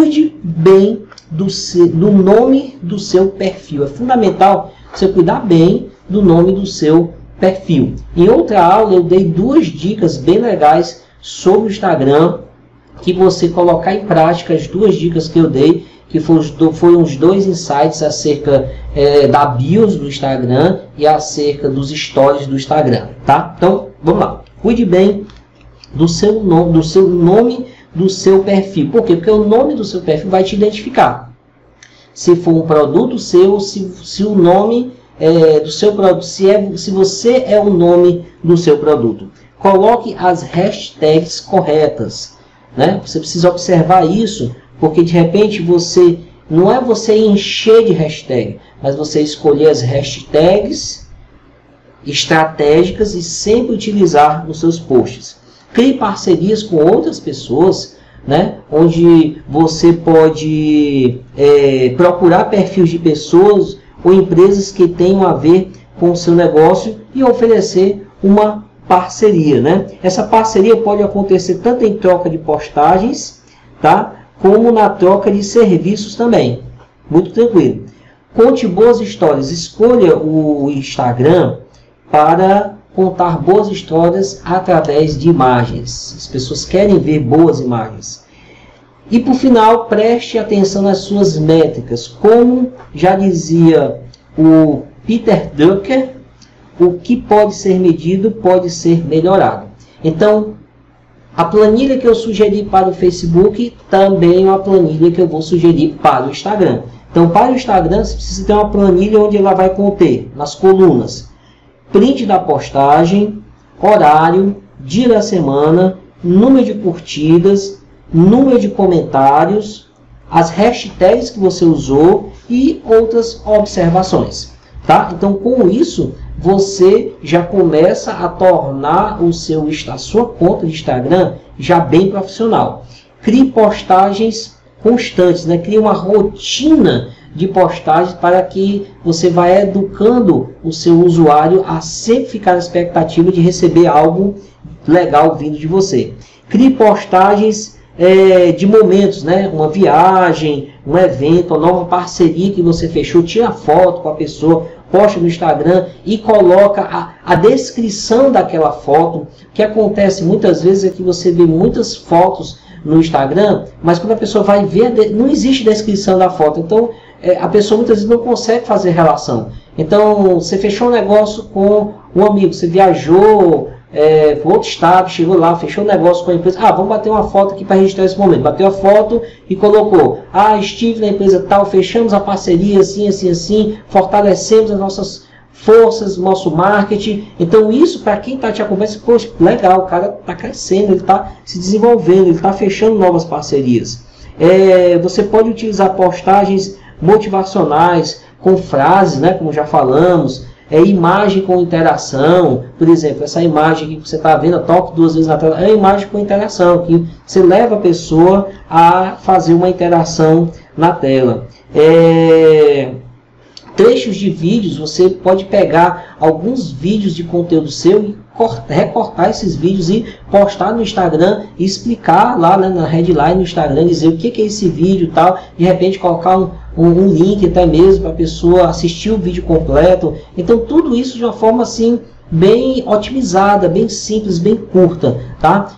cuide bem do, do nome do seu perfil. É fundamental você cuidar bem do nome do seu perfil. Em outra aula eu dei duas dicas bem legais sobre o Instagram que você colocar em prática as duas dicas que eu dei, que foram os dois insights acerca é, da bios do Instagram e acerca dos stories do Instagram, tá? Então, vamos lá. Cuide bem do seu nome, do seu nome do seu perfil. Por quê? Porque o nome do seu perfil vai te identificar. Se for um produto seu, se, se o nome é, do seu produto, se, é, se você é o nome do seu produto. Coloque as hashtags corretas. Né? Você precisa observar isso, porque de repente você não é você encher de hashtag, mas você escolher as hashtags estratégicas e sempre utilizar nos seus posts. Crie parcerias com outras pessoas, né? onde você pode é, procurar perfis de pessoas ou empresas que tenham a ver com o seu negócio e oferecer uma parceria, né? Essa parceria pode acontecer tanto em troca de postagens, tá? Como na troca de serviços também. Muito tranquilo. Conte boas histórias. Escolha o Instagram para contar boas histórias através de imagens. As pessoas querem ver boas imagens. E por final, preste atenção nas suas métricas. Como já dizia o Peter Drucker, o que pode ser medido pode ser melhorado. Então, a planilha que eu sugeri para o Facebook também é uma planilha que eu vou sugerir para o Instagram. Então, para o Instagram, você precisa ter uma planilha onde ela vai conter, nas colunas, print da postagem, horário, dia da semana, número de curtidas, número de comentários, as hashtags que você usou e outras observações. Tá? Então, com isso, você já começa a tornar o seu a sua conta de Instagram já bem profissional. Crie postagens constantes, né? Crie uma rotina de postagens para que você vá educando o seu usuário a sempre ficar na expectativa de receber algo legal vindo de você. Crie postagens é, de momentos, né? Uma viagem, um evento, uma nova parceria que você fechou, tira foto com a pessoa, posta no Instagram e coloca a, a descrição daquela foto. O que acontece muitas vezes é que você vê muitas fotos no Instagram, mas quando a pessoa vai ver, não existe descrição da foto. Então, a pessoa muitas vezes não consegue fazer relação. Então, você fechou um negócio com um amigo, você viajou é, para outro estado, chegou lá, fechou um negócio com a empresa. Ah, vamos bater uma foto aqui para registrar esse momento. Bateu a foto e colocou. Ah, estive na empresa tal, fechamos a parceria assim, assim, assim, fortalecemos as nossas forças, nosso marketing. Então, isso para quem está te acompanhando, poxa, legal, o cara está crescendo, ele está se desenvolvendo, ele está fechando novas parcerias. É, você pode utilizar postagens motivacionais com frases, né, como já falamos, é imagem com interação. Por exemplo, essa imagem que você está vendo, toque duas vezes na tela, é imagem com interação, que você leva a pessoa a fazer uma interação na tela. É... Trechos de vídeos, você pode pegar alguns vídeos de conteúdo seu e recortar esses vídeos e postar no Instagram e explicar lá né, na headline no Instagram, dizer o que, é esse vídeo tal, de repente colocar um, um link até mesmo para a pessoa assistir o vídeo completo. Então tudo isso de uma forma assim bem otimizada, bem simples, bem curta, tá?